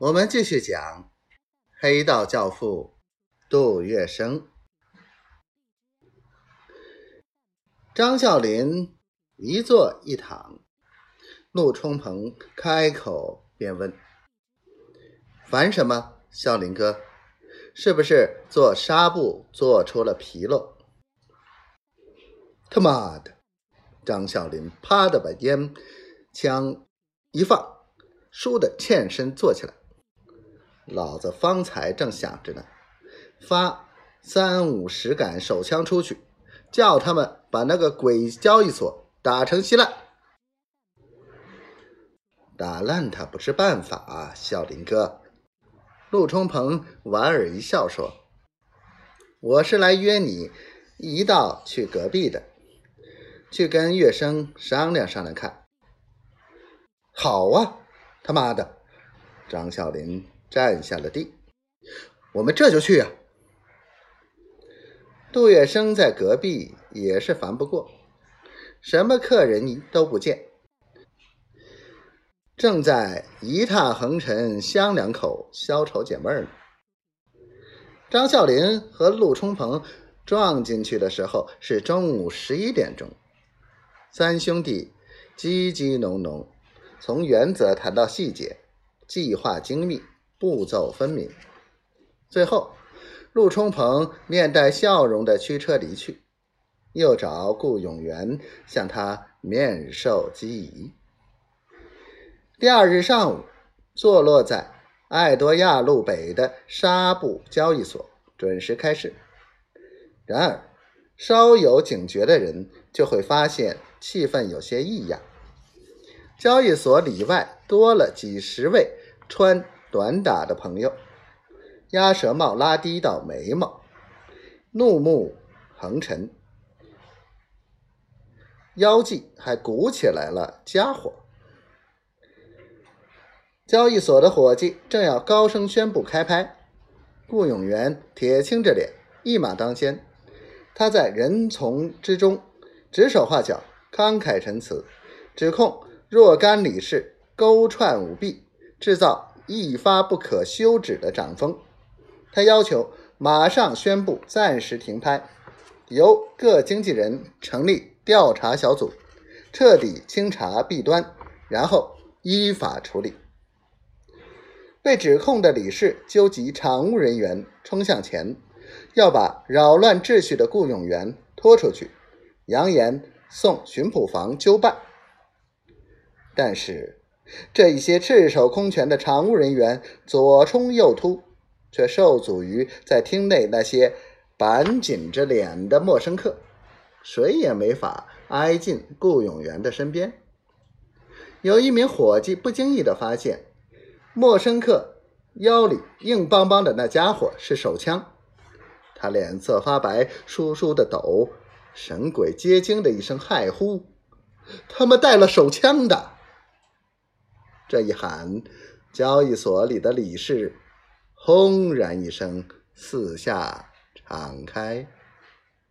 我们继续讲黑道教父杜月笙。张啸林一坐一躺，陆冲鹏开口便问：“烦什么，啸林哥？是不是做纱布做出了纰漏？”他妈的！张啸林啪的把烟枪一放，倏的欠身坐起来。老子方才正想着呢，发三五十杆手枪出去，叫他们把那个鬼交易所打成稀烂。打烂它不是办法啊，小林哥。陆冲鹏莞尔一笑说：“我是来约你一道去隔壁的，去跟月生商量商量看。”好啊，他妈的，张小林。站下了地，我们这就去呀。杜月笙在隔壁也是烦不过，什么客人都不见，正在一踏横尘香两口消愁解闷呢。张啸林和陆冲鹏撞进去的时候是中午十一点钟，三兄弟叽叽哝哝，从原则谈到细节，计划精密。步骤分明，最后，陆冲鹏面带笑容的驱车离去，又找顾永元向他面授机宜。第二日上午，坐落在爱多亚路北的纱布交易所准时开市。然而，稍有警觉的人就会发现气氛有些异样。交易所里外多了几十位穿。短打的朋友，鸭舌帽拉低到眉毛，怒目横陈，腰际还鼓起来了家伙。交易所的伙计正要高声宣布开拍，顾永元铁青着脸，一马当先。他在人丛之中指手画脚，慷慨陈词，指控若干理事勾串舞弊，制造。一发不可休止的涨风，他要求马上宣布暂时停拍，由各经纪人成立调查小组，彻底清查弊端，然后依法处理。被指控的理事纠集场务人员冲向前，要把扰乱秩序的顾永元拖出去，扬言送巡捕房纠办。但是。这一些赤手空拳的常务人员左冲右突，却受阻于在厅内那些板紧着脸的陌生客，谁也没法挨近顾永元的身边。有一名伙计不经意地发现，陌生客腰里硬邦邦的那家伙是手枪，他脸色发白，疏疏的抖，神鬼皆惊的一声骇呼：“他们带了手枪的！”这一喊，交易所里的理事轰然一声，四下敞开。